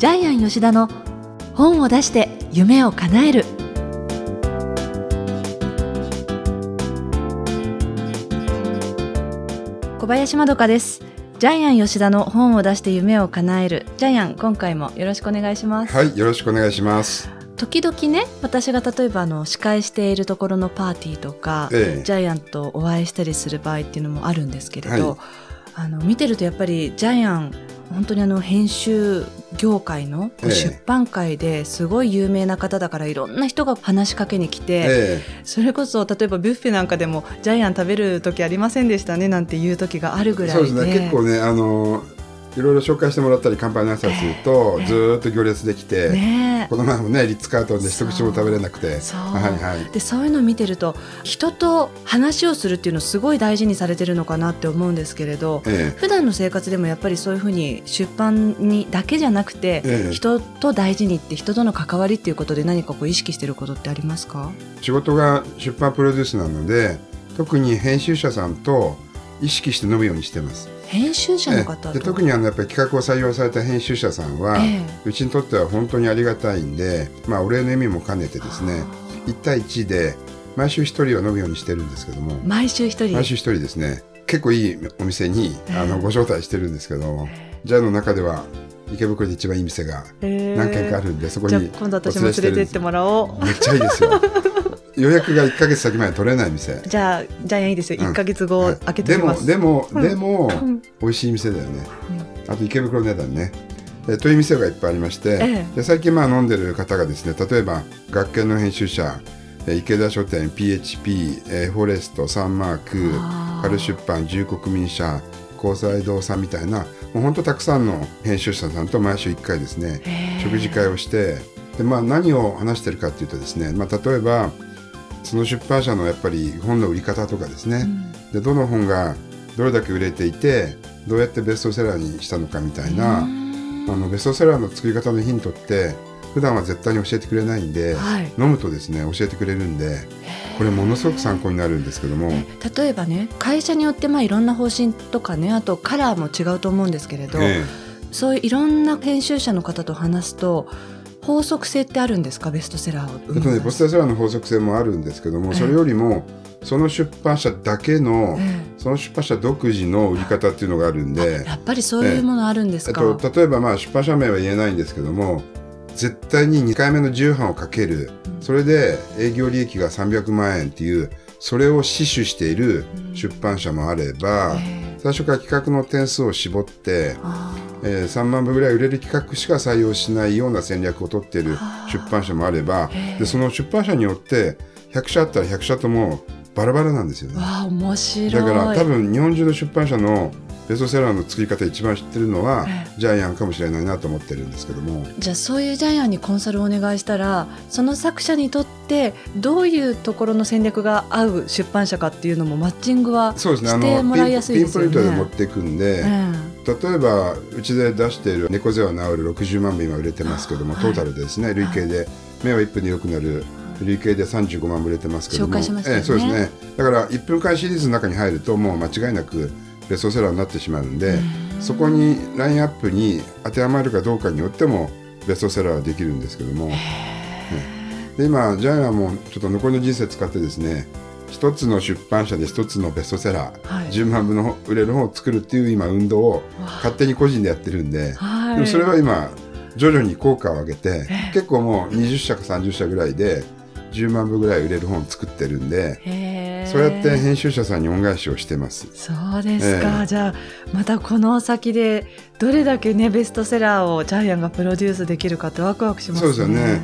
ジャイアン吉田の本を出して夢を叶える。小林まどかです。ジャイアン吉田の本を出して夢を叶える。ジャイアン今回もよろしくお願いします。はい、よろしくお願いします。時々ね私が例えばあの司会しているところのパーティーとか、ええ。ジャイアンとお会いしたりする場合っていうのもあるんですけれど、はいあの見てるとやっぱりジャイアン本当にあの編集業界のええ。出版界ですごい有名な方だからいろんな人が話しかけに来て、えそれこそ例えばビュッフェなんかでもジャイアン食べる時ありませんでしたねなんていう時があるぐらいで。えそうですね、結構ね、あの、いろいろ紹介してもらったり、乾杯の挨拶すると、ええ。ずーっと行列できて、ねこの前もね、リッツ・カートンで一口も食べれなくて、そう。はいはい。でそういうのを見てると人と話をするっていうのをすごい大事にされてるのかなって思うんですけれどえ普段の生活でもやっぱりそういうふうに出版にだけじゃなくて、ええ。人と大事にって人との関わりっていうことで何かこう意識してることってありますか？え仕事が出版プロデュースなので、特に編集者さんと意識して飲むようにしてます。編集者の方ええ。でと特にあのやっぱり企画を採用された編集者さんは、えうちにとっては本当にありがたいんで、まあ、お礼の意味も兼ねてですね1対1で毎週1人は飲むようにしてるんですけども。毎週一人。毎週1人ですね。結構いいお店にあのご招待してるんですけどジャイの中では池袋で一番いい店がええ何軒かあるんでそこじゃあに今度私も連れてってもらおう。めっちゃいいですよ予約が1か月先まで取れない店。じゃあジャイアンいいですよ、うん。1か月後はい。開けてでもでも、でもうん。美味しい店だよね、あと池袋値段ね。えという店がいっぱいありまして、ええ。で最近まあ飲んでる方がですね例えば学研の編集者え池田書店 PHP、えーフォレストサンマークあー。カル出版重国民社交際堂さんみたいなもうほんとたくさんの編集者さんと毎週1回ですね食事会をしてで、まあ、何を話してるかっていうとですね、まあ、例えばその出版社のやっぱり本の売り方とかですね、でどの本がどれだけ売れていてどうやってベストセラーにしたのかみたいな、あのベストセラーの作り方のヒントって普段は絶対に教えてくれないんで、はい。飲むとですね教えてくれるんでこれものすごく参考になるんですけども、例えばね会社によってまあいろんな方針とかねあとカラーも違うと思うんですけれど、え。そういういろんな編集者の方と話すと法則性ってあるんですか？ベストセラーを。ええっとねベストセラーの法則性もあるんですけどもそれよりもその出版社だけの、えその出版社独自の売り方っていうのがあるんえでやっぱりそういうものあるんですか、えっと、例えばまあ出版社名は言えないんですけども絶対に2回目の重版をかける、それで営業利益が300万円っていうそれを死守している出版社もあれば、え最初から企画の点数を絞って、あえー3万部ぐらい売れる企画しか採用しないような戦略を取っている出版社もあればでその出版社によって100社あったら100社ともバラバラなんですよね。だから多分日本中の出版社のベストセラーの作り方一番知ってるのはえジャイアンかもしれないなと思ってるんですけども。じゃあそういうジャイアンにコンサルをお願いしたらその作者にとってどういうところの戦略が合う出版社かっていうのもマッチングはしてもらいやのピンピンポインすいですよね。トで持っていくんで、例えばうちで出している猫背は治る60万部今売れてますけども、はい。トータルでですね累計で目は1分で良くなる累計で35万部売れてますけども。紹介しましたよね。ええそうですね。だから1分間シリーズの中に入るともう間違いなくベストセラーになってしまうんでそこにラインアップに当てはまるかどうかによってもベストセラーはできるんですけども、で今ジャイアンもちょっと残りの人生使ってですね一つの出版社で一つのベストセラー、はい。10万部の売れる本を作るっていう今運動を勝手に個人でやってるんで、はい。でもそれは今徐々に効果を上げて結構もう20社か30社ぐらいで10万部ぐらい売れる本を作ってるんでそうやって編集者さんに恩返しをしてます。そうですか、ええ。じゃあまたこの先でどれだけねベストセラーをジャイアンがプロデュースできるかってワクワクしますね。そうですよね。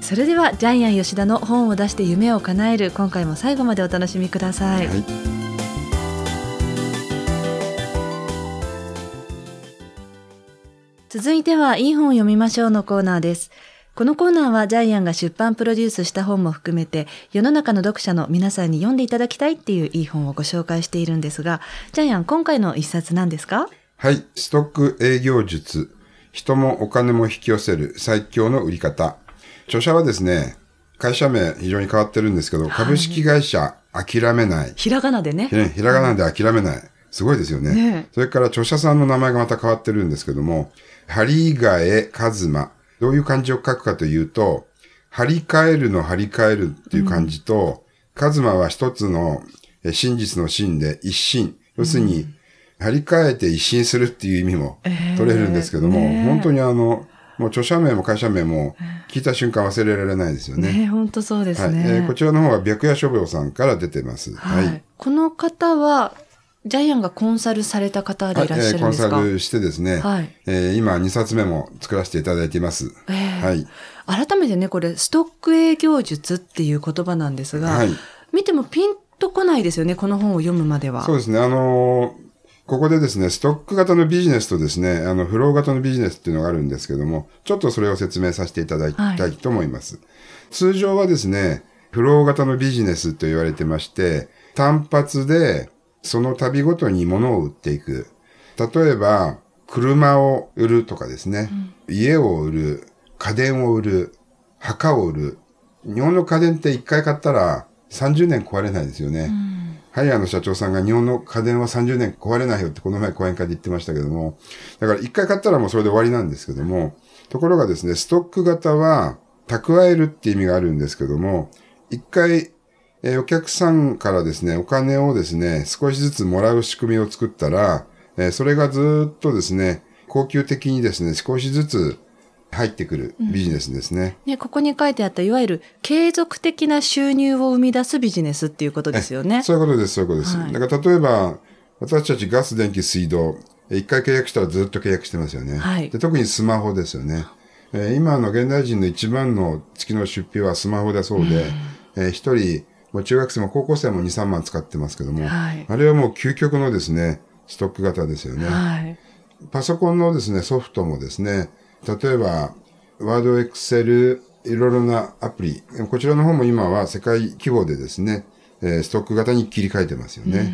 それではジャイアン吉田の本を出して夢を叶える今回も最後までお楽しみください、はい。続いてはいい本を読みましょうのコーナーですこのコーナーはジャイアンが出版プロデュースした本も含めて世の中の読者の皆さんに読んでいただきたいっていういい本をご紹介しているんですがジャイアン今回の一冊何ですか？はい。ストック営業術。人もお金も引き寄せる最強の売り方。著者はですね、会社名非常に変わってるんですけど、株式会社諦めない。ひらがなでねねひらがなで諦めない。すごいですよね。ねそれから著者さんの名前がまた変わってるんですけども、張り替え和馬。どういう漢字を書くかというと、張り替えるの張り替えるっていう漢字と、和馬は一つのえ真実の真で一心。要するに、張り替えて一新するっていう意味も取れるんですけども、えーねえ本当にあの、もう著者名も会社名も聞いた瞬間忘れられないですよね。ね本当そうですはい、ね。えーこちらの方は白夜書房さんから出てます。はい。はい。この方は、ジャイアンがコンサルされた方でいらっしゃはいえーコンるんですか、サルしてですね、はいえー今2冊目も作らせていただいています。ええはい。改めてね、これ、ストック営業術っていう言葉なんですが、はい見てもピンとこないですよね、この本を読むまでは。そうですね。あのーここでですね、ストック型のビジネスとですね、あの、フロー型のビジネスっていうのがあるんですけども、ちょっとそれを説明させていただきたいと思います。通常はですね、フロー型のビジネスと言われてまして、単発でその度ごとに物を売っていく。例えば、車を売るとかですね、家を売る、家電を売る、墓を売る。日本の家電って一回買ったら30年壊れないですよね。ハイヤーの社長さんが日本の家電は30年壊れないよってこの前講演会で言ってましたけども、だから一回買ったらもうそれで終わりなんですけども、ところがですね、ストック型は蓄えるって意味があるんですけども、一回、えーお客さんからですね、お金をですね、少しずつもらう仕組みを作ったら、えーそれがずーっとですね、恒久的にですね、少しずつ入ってくるビジネスですね。ね、ここに書いてあった、いわゆる継続的な収入を生み出すビジネスっていうことですよね。そういうことです、そういうことです。はいだから例えば、私たちガス、電気、水道、え一回契約したらずっと契約してますよね。はいで特にスマホですよね。えー今の現代人の一番の月の出費はスマホだそうで、えー一人、もう中学生も高校生も2、3万使ってますけども、はいあれはもう究極のですね、ストック型ですよね。はい。パソコンのですね、ソフトもですね、例えば、ワード、エクセル、いろいろなアプリ、こちらの方も今は世界規模でですね、えーストック型に切り替えてますよね。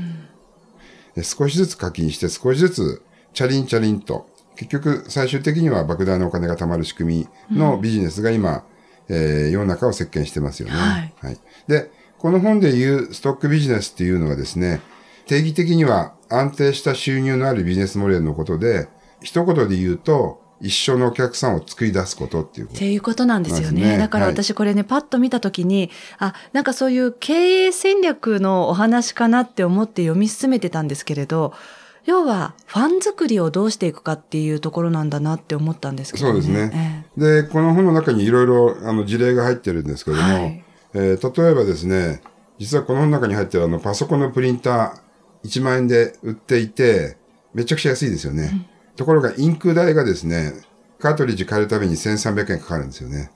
え少しずつ課金して少しずつチャリンチャリンと、結局最終的には莫大なお金が貯まる仕組みのビジネスが今、えー世の中を席巻してますよね。はいで、この本で言うストックビジネスっていうのはですね、定義的には安定した収入のあるビジネスモデルのことで、一言で言うと、一生のお客さんを作り出すことっていうこと。っていうことなんですよね。だからはい私これね、パッと見たときに、あ、なんかそういう経営戦略のお話かなって思って読み進めてたんですけれど、要はファン作りをどうしていくかっていうところなんだなって思ったんですけどそうですね。で、この本の中にいろいろあの事例が入ってるんですけども、はいえー例えばですね、実はこの中に入ってるあのパソコンのプリンター1万円で売っていて、めちゃくちゃ安いですよね。ところがインク代がですね、カートリッジ変えるために1300円かかるんですよね。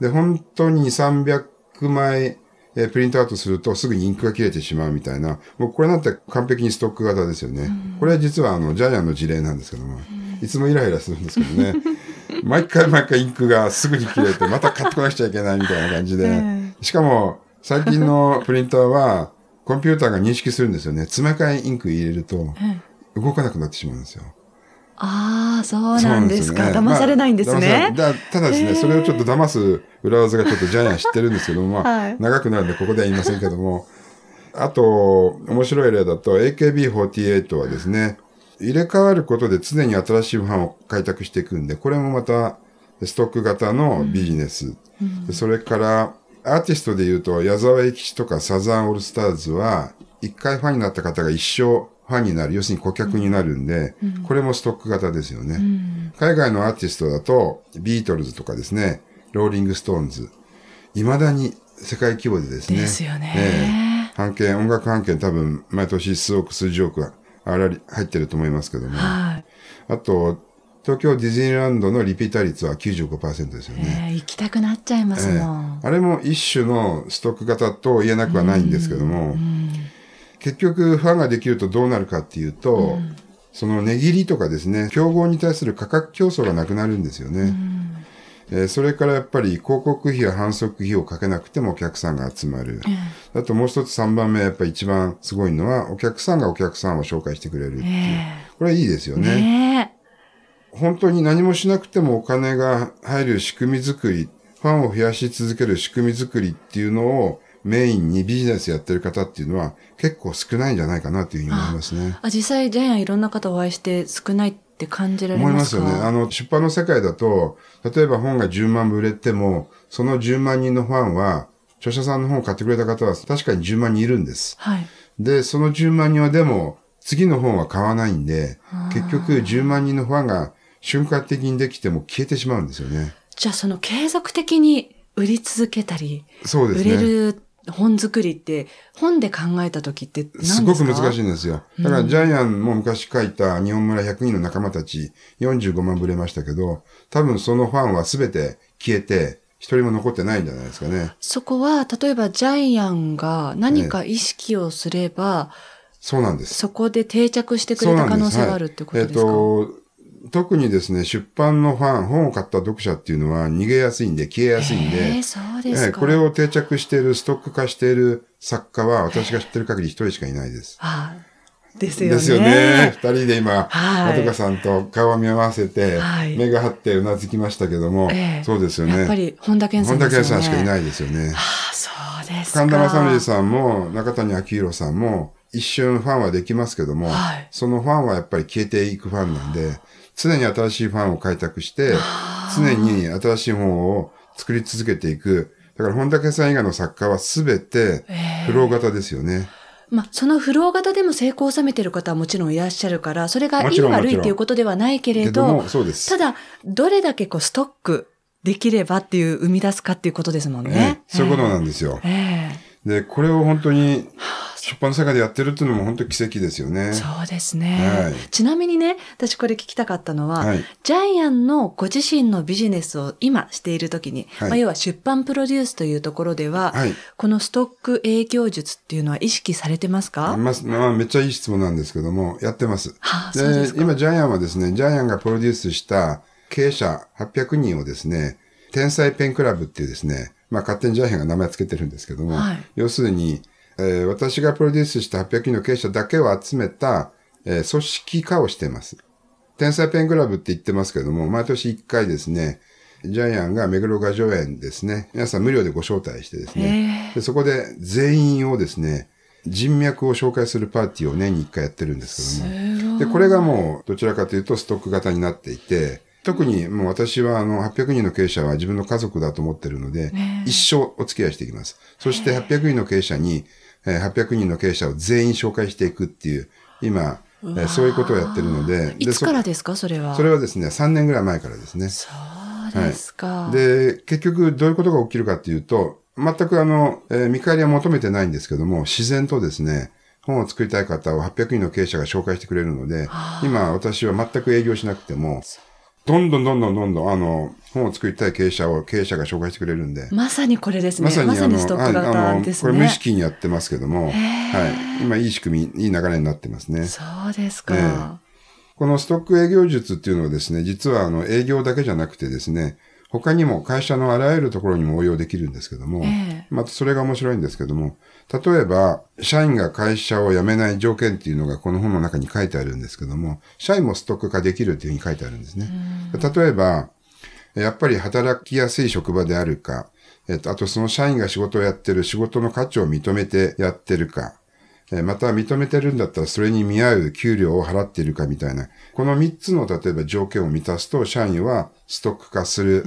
で、本当に300枚、えープリントアウトするとすぐにインクが切れてしまうみたいな、もうこれなんて完璧にストック型ですよね。これは実はあのジャイアンの事例なんですけども、いつもイライラするんですけどね。毎回毎回インクがすぐに切れて、また買ってこなくちゃいけないみたいな感じで。しかも、最近のプリンターは、コンピューターが認識するんですよね。詰め替えインク入れると、動かなくなってしまうんですよ。ああ、そうなんですか。そうなん騙されないんですまあ。だただですね、それをちょっと騙す裏技がちょっとジャイアン知ってるんですけども、まあ、はい長くなるんでここでは言いませんけども、あと、面白い例だと AKB48 はですね、入れ替わることで常に新しいファンを開拓していくんで、これもまたストック型のビジネス。でそれから、アーティストで言うと、矢沢永吉とかサザンオールスターズは、一回ファンになった方が一生ファンになる、要するに顧客になるんで、これもストック型ですよね。海外のアーティストだと、ビートルズとかですね、ローリングストーンズ、未だに世界規模でですね。ですよねええ版権、音楽版権多分、毎年数億、数十億は入ってると思いますけども。はい。あと、東京ディズニーランドのリピーター率は95%ですよね。えー行きたくなっちゃいますもん。あれも一種のストック型と言えなくはないんですけども、結局ファンができるとどうなるかっていうと、その値切りとかですね、競合に対する価格競争がなくなるんですよね。えーそれからやっぱり広告費や反則費をかけなくてもお客さんが集まる。あともう一つ3番目、やっぱり一番すごいのは、お客さんがお客さんを紹介してくれるっていう。これはいいですよね。ね本当に何もしなくてもお金が入る仕組み作り、ファンを増やし続ける仕組み作りっていうのをメインにビジネスやってる方っていうのは結構少ないんじゃないかなというふうに思いますね。あ、実際ジャイアンいろんな方お会いして少ないって感じられますか？思いますよね。あの、出版の世界だと、例えば本が10万部売れても、その10万人のファンは、著者さんの本を買ってくれた方は確かに10万人いるんです。はい。で、その10万人はでも、次の本は買わないんで、結局10万人のファンが瞬間的にできても消えてしまうんですよね。じゃあその継続的に売り続けたり、売そうですね。れる本作りって、本で考えた時って何ですか？すごく難しいい。んですよ。だからジャイアンも昔書いた日本村100人の仲間たち45万部売れましたけど、多分そのファンは全て消えて、一人も残ってないんじゃないですかね。そこは、例えばジャイアンが何か意識をすれば、そうなんです。そこで定着してくれた可能性があるってことですか？はいえっ、と、特にですね、出版のファン、本を買った読者っていうのは逃げやすいんで、消えやすいんで、えー、そうですこれを定着している、ストック化している作家は、私が知ってる限り一人しかいないです。あですよね。ですよね。二人で今、はいまどかさんと顔を見合わせて、はい目が張ってうなずきましたけども、ええそうですよね。やっぱり本田健さん本田。健さんしかいい。ないですよね。ああ、そうですか。神田正則さんも中谷明宏さんも一瞬ファンはできますけども、はいそのファンはやっぱり消えていくファンなんで、常に新しいファンを開拓して、常に新しい本を作り続けていく。だから本田健さん以外の作家は全てフロー型ですよね。まあ、そのフロー型でも成功を収めてる方はもちろんいらっしゃるから、それがいい悪いっていうことではないけれど、けど。ただ、どれだけこうストックできればっていう生み出すかっていうことですもんえねえ。そういうことなんですよ。ええで、これを本当に出版の世界でやってるっていうのも本当に奇跡ですよね。そうですね、はい。ちなみにね、私これ聞きたかったのは、はい。ジャイアンのご自身のビジネスを今しているときに、はい。まあ、要は出版プロデュースというところでは、はい。このストック営業術っていうのは意識されてますか、まあ、まあ、めっちゃいい質問なんですけども、やってます。はあそうですか。今、ジャイアンはですね、ジャイアンがプロデュースした経営者800人をですね、天才ペンクラブっていうですね、まあ、勝手にジャイアンが名前つけてるんですけども、はい。要するに、えー私がプロデュースした800人の経営者だけを集めた、えー組織化をしています。天才ペンクラブって言ってますけども、毎年1回ですね、ジャイアンが目黒雅叙園ですね、皆さん無料でご招待してですね、でそこで全員をですね、人脈を紹介するパーティーを年に1回やってるんですけども、で、これがもうどちらかというとストック型になっていて、特にもう私はあの800人の経営者は自分の家族だと思ってるので、一生お付き合いしていきます。そして800人の経営者に、えー800人の経営者を全員紹介していくっていう、今、えーそういうことをやってるので、いつからですか？それは。それはですね、3年ぐらい前からですね。そうですか。で、結局どういうことが起きるかっていうと、全くあの、えー見返りは求めてないんですけども、自然とですね、本を作りたい方を800人の経営者が紹介してくれるので、今私は全く営業しなくても、どんどんどんどんどんどん、あの、本を作りたい経営者を経営者が紹介してくれるんで、まさにこれですね。まさにあの、ストック型のですね。これ無意識にやってますけども、はい。今いい仕組み、いい流れになってますね。そうですか。えこのストック営業術っていうのはですね、実はあの営業だけじゃなくてですね、他にも会社のあらゆるところにも応用できるんですけども、ええまたそれが面白いんですけども、例えば、社員が会社を辞めない条件っていうのがこの本の中に書いてあるんですけども、社員もストック化できるっていうふうに書いてあるんですね。例えば、やっぱり働きやすい職場であるか、えっと、あとその社員が仕事をやってる仕事の価値を認めてやってるか、えーまた認めてるんだったらそれに見合う給料を払っているかみたいな、この3つの例えば条件を満たすと社員はストック化する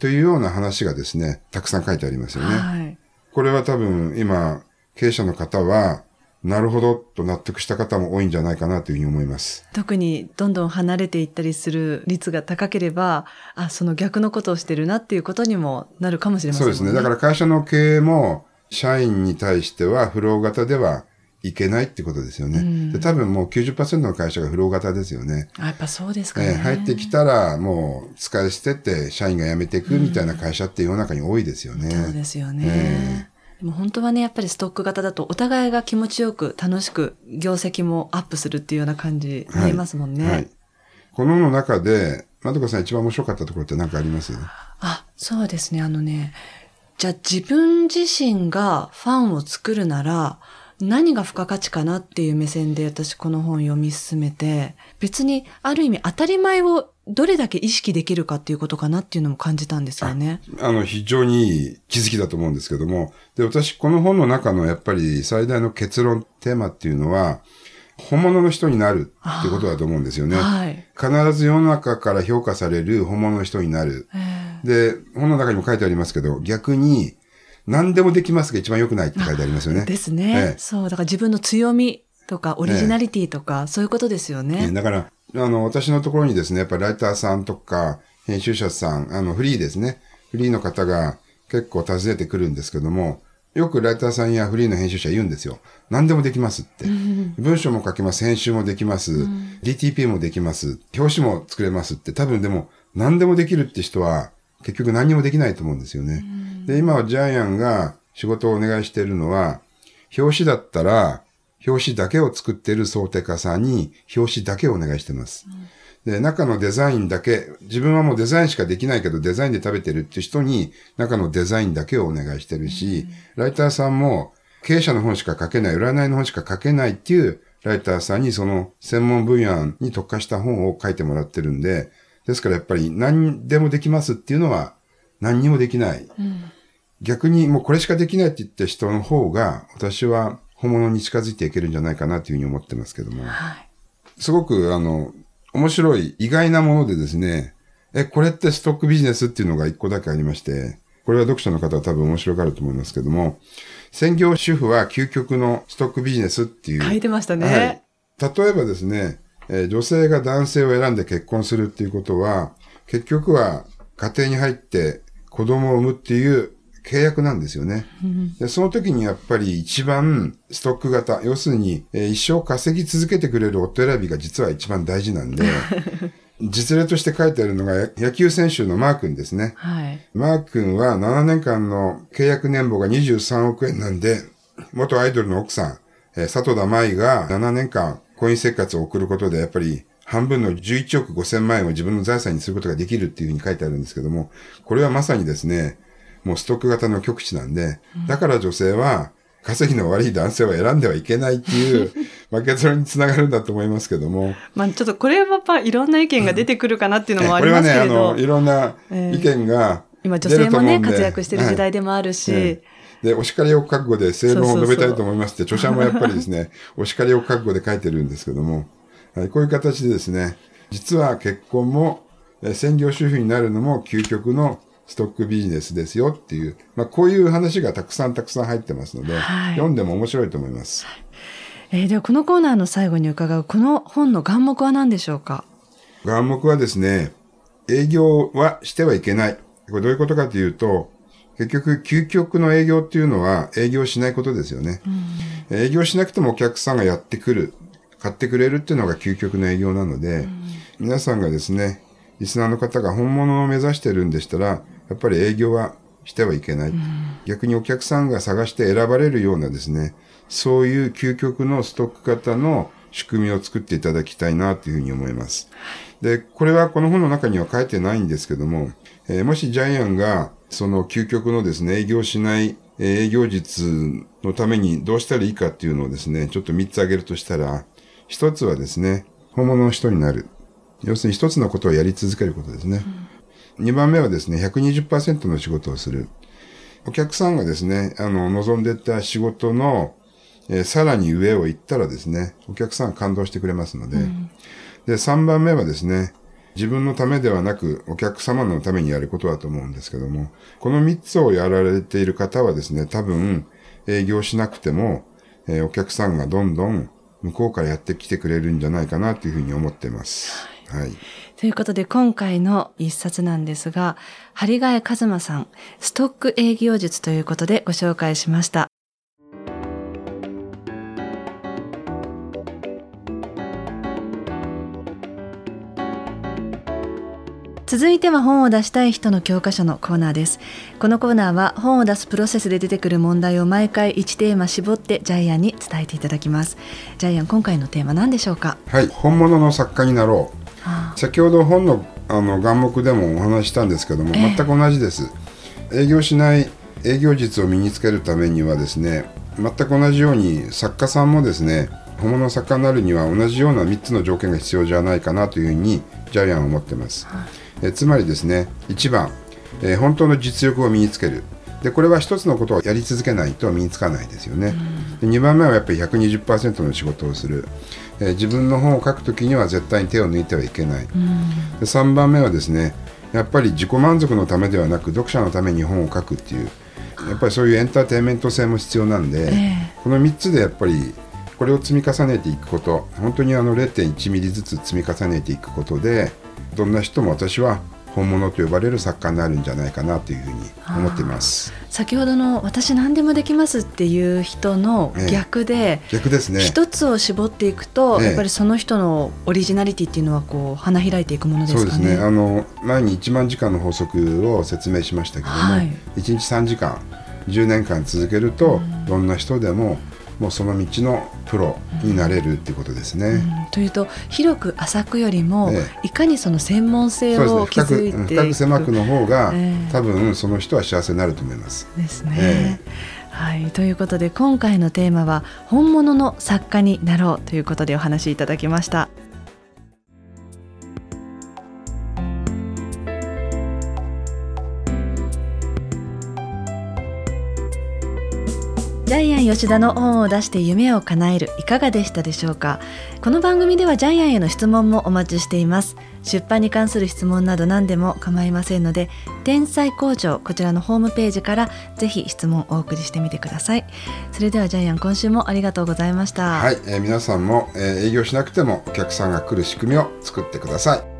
というような話がですね、たくさん書いてありますよね。はい。これは多分今、経営者の方は、なるほどと納得した方も多いんじゃないかなというふうに思います。特にどんどん離れていったりする率が高ければ、あ、その逆のことをしてるなっていうことにもなるかもしれませんもんそうですね。だから会社の経営も、社員に対してはフロー型ではいけないってことですよね。で多分もう90%の会社がフロー型ですよね。あやっぱそうですかね。えー入ってきたらもう使い捨てって社員が辞めていくみたいな会社って世の中に多いですよね。そうですよね。でも本当はね、やっぱりストック型だとお互いが気持ちよく楽しく業績もアップするっていうような感じ見えますもんね。はい。この本の中で、まどかさん一番面白かったところって何かあります？あ、そうですね。あのね、じゃあ自分自身がファンを作るなら、何が付加価値かなっていう目線で私この本読み進めて、別にある意味当たり前をどれだけ意識できるかっていうことかなっていうのも感じたんですよね。あの、非常にいい気づきだと思うんですけども、で、私、この本の中のやっぱり最大の結論、テーマっていうのは、本物の人になるってことだと思うんですよね。はい。必ず世の中から評価される本物の人になる。で、本の中にも書いてありますけど、逆に、何でもできますが一番良くないって書いてありますよね。ですね、ええそう、だから自分の強みとかオリジナリティとか、そういうことですよね。ねだから、あの、私のところにですね、やっぱりライターさんとか、編集者さん、あの、フリーですね。フリーの方が結構訪ねてくるんですけども、よくライターさんやフリーの編集者言うんですよ。何でもできますって。文章も書けます、編集もできます、DTP もできます、表紙も作れますって。多分でも、何でもできるって人は、結局何にもできないと思うんですよね。で、今はジャイアンが仕事をお願いしているのは、表紙だったら、表紙だけを作っている想定家さんに表紙だけをお願いしてます。で、中のデザインだけ、自分はもうデザインしかできないけどデザインで食べてるっていう人に中のデザインだけをお願いしてるし、ライターさんも経営者の本しか書けない、占いの本しか書けないっていうライターさんにその専門分野に特化した本を書いてもらってるんで、ですからやっぱり何でもできますっていうのは何にもできない。逆にもうこれしかできないって言った人の方が私は本物に近づいていけるんじゃないかなというふうに思ってますけども。はい。すごく、あの、面白い、意外なものでですね、え、これってストックビジネスっていうのが一個だけありまして、これは読者の方は多分面白がると思いますけども、専業主婦は究極のストックビジネスっていう。書いてましたね。はい。例えばですね、えー女性が男性を選んで結婚するっていうことは、結局は家庭に入って子供を産むっていう契約なんですよね。でその時にやっぱり一番ストック型、要するに、えー一生稼ぎ続けてくれる夫選びが実は一番大事なんで、実例として書いてあるのがや野球選手のマー君ですね。はい。マー君は7年間の契約年俸が23億円なんで、元アイドルの奥さん、えー佐藤田舞が7年間婚姻生活を送ることで、やっぱり半分の11億5千万円を自分の財産にすることができるっていうふうに書いてあるんですけども、これはまさにですね、もうストック型の極致なんで、だから女性は稼ぎの悪い男性を選んではいけないっていう、まあ結論につながるんだと思いますけども、まあちょっとこれはやっぱいろんな意見が出てくるかなっていうのもありこれはね、あますけれど、の、いろんな意見が今女出る性もね、活躍してる時代でもあるし、えで、お叱りを覚悟で正論を述べたいと思いますって、著者もやっぱりですね、お叱りを覚悟で書いてるんですけども、はい、こういう形でですね、実は結婚も、えー専業主婦になるのも究極のストックビジネスですよっていう、まあこういう話がたくさんたくさん入ってますので、はい読んでも面白いと思います。えーではこのコーナーの最後に伺うこの本の眼目は何でしょうか？眼目はですね、営業はしてはいけない。これどういうことかというと、結局、究極の営業っていうのは営業しないことですよね。営業しなくてもお客さんがやってくる、買ってくれるっていうのが究極の営業なので、皆さんがですね、リスナーの方が本物を目指してるんでしたら、やっぱり営業はしてはいけない。逆にお客さんが探して選ばれるようなですね、そういう究極のストック型の仕組みを作っていただきたいなというふうに思います。で、これはこの本の中には書いてないんですけども、えーもしジャイアンがその究極のですね、営業しないえー営業術のためにどうしたらいいかっていうのをですね、ちょっと3つ挙げるとしたら、1つはですね、本物の人になる。要するに1つのことをやり続けることですね。2番目はですね、120%の仕事をする。お客さんがですね、あの、望んでた仕事の、えーさらに上を行ったらですね、お客さんが感動してくれますので、で、3番目はですね、自分のためではなく、お客様のためにやることだと思うんですけども、この3つをやられている方はですね、多分、営業しなくても、えーお客さんがどんどん向こうからやってきてくれるんじゃないかなというふうに思っています。はい。ということで今回の一冊なんですが、針ヶ谷和馬さん、ストック営業術ということでご紹介しました。続いては本を出したい人の教科書のコーナーです。このコーナーは本を出すプロセスで出てくる問題を毎回1テーマ絞ってジャイアンに伝えていただきます。ジャイアン、今回のテーマ何でしょうか？はい。本物の作家になろう。あ先ほど本のあの眼目でもお話ししたんですけども、ええ全く同じです営業しない営業術を身につけるためにはですね全く同じように作家さんもですね本物の作家になるには同じような3つの条件が必要じゃないかなというふうにジャイアンは思ってます、えつまりですね1番、えー本当の実力を身につける。でこれは一つのことをやり続けないと身につかないですよね、で2番目はやっぱり120%の仕事をする、えー自分の本を書くときには絶対に手を抜いてはいけない、で3番目はですねやっぱり自己満足のためではなく読者のために本を書くっていう。やっぱりそういうエンターテインメント性も必要なんで、えこの3つでやっぱりこれを積み重ねていくこと本当にあの0.1ミリずつ積み重ねていくことでどんな人も私は本物と呼ばれる作家になるんじゃないかなというふうに思っています。先ほどの私何でもできますっていう人の逆で、逆ですね。一つを絞っていくと、ええ。やっぱりその人のオリジナリティっていうのはこう花開いていくものでそうですすかね。ねあの前に1万時間の法則を説明しましたけども、はい。1日3時間10年間続けると、どんな人でももうその道のプロになれるっていうことですね。うんというと広く浅くよりも、えいかにその専門性を築いていく深く狭くの方が、ええ多分その人は幸せになると思います。ですね。えはい、ということで今回のテーマは本物の作家になろうということでお話しいただきました。ャイアン吉田の本を出して夢を叶えるいかがでしたでしょうか？この番組ではジャイアンへの質問もお待ちしています。出版に関する質問など何でも構いませんので天才工場こちらのホームページからぜひ質問をお送りしてみてください。それではジャイアン今週もありがとうございました。はい、えー皆さんも、えー営業しなくてもお客さんが来る仕組みを作ってください。